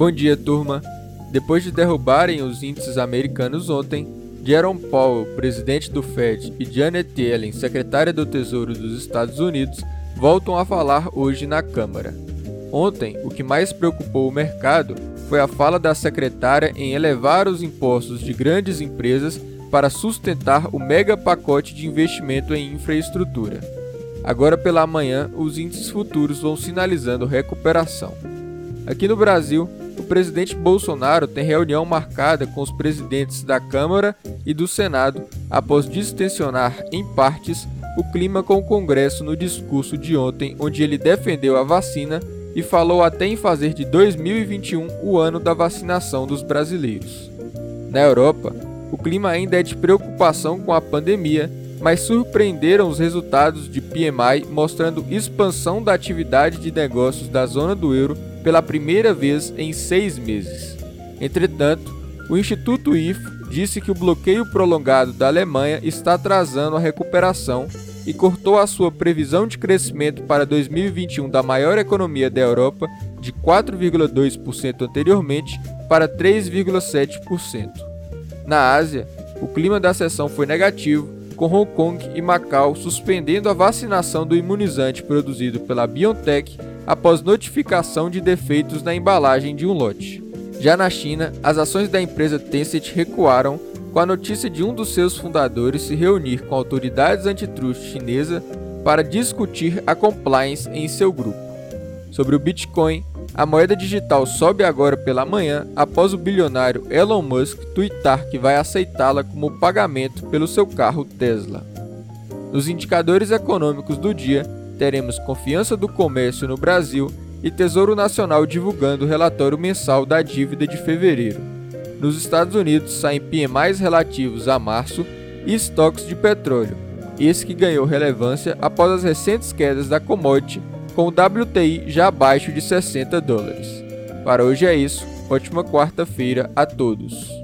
Bom dia, turma. Depois de derrubarem os índices americanos ontem, Jerome Powell, presidente do Fed, e Janet Yellen, secretária do Tesouro dos Estados Unidos, voltam a falar hoje na Câmara. Ontem, o que mais preocupou o mercado foi a fala da secretária em elevar os impostos de grandes empresas para sustentar o mega pacote de investimento em infraestrutura. Agora pela manhã, os índices futuros vão sinalizando recuperação. Aqui no Brasil, o presidente Bolsonaro tem reunião marcada com os presidentes da Câmara e do Senado após distensionar, em partes, o clima com o Congresso no discurso de ontem, onde ele defendeu a vacina e falou até em fazer de 2021 o ano da vacinação dos brasileiros. Na Europa, o clima ainda é de preocupação com a pandemia, mas surpreenderam os resultados de PMI mostrando expansão da atividade de negócios da zona do euro pela primeira vez em seis meses. Entretanto, o Instituto IFO disse que o bloqueio prolongado da Alemanha está atrasando a recuperação e cortou a sua previsão de crescimento para 2021 da maior economia da Europa de 4,2% anteriormente para 3,7%. Na Ásia, o clima da sessão foi negativo, com Hong Kong e Macau suspendendo a vacinação do imunizante produzido pela BioNTech após notificação de defeitos na embalagem de um lote. Já na China, as ações da empresa Tencent recuaram com a notícia de um dos seus fundadores se reunir com autoridades antitrust chinesa para discutir a compliance em seu grupo. Sobre o Bitcoin, a moeda digital sobe agora pela manhã após o bilionário Elon Musk twittar que vai aceitá-la como pagamento pelo seu carro Tesla. Nos indicadores econômicos do dia, teremos confiança do comércio no Brasil e Tesouro Nacional divulgando o relatório mensal da dívida de fevereiro. Nos Estados Unidos saem PMIs relativos a março e estoques de petróleo, esse que ganhou relevância após as recentes quedas da commodity, com o WTI já abaixo de 60 dólares. Para hoje é isso, ótima quarta-feira a todos.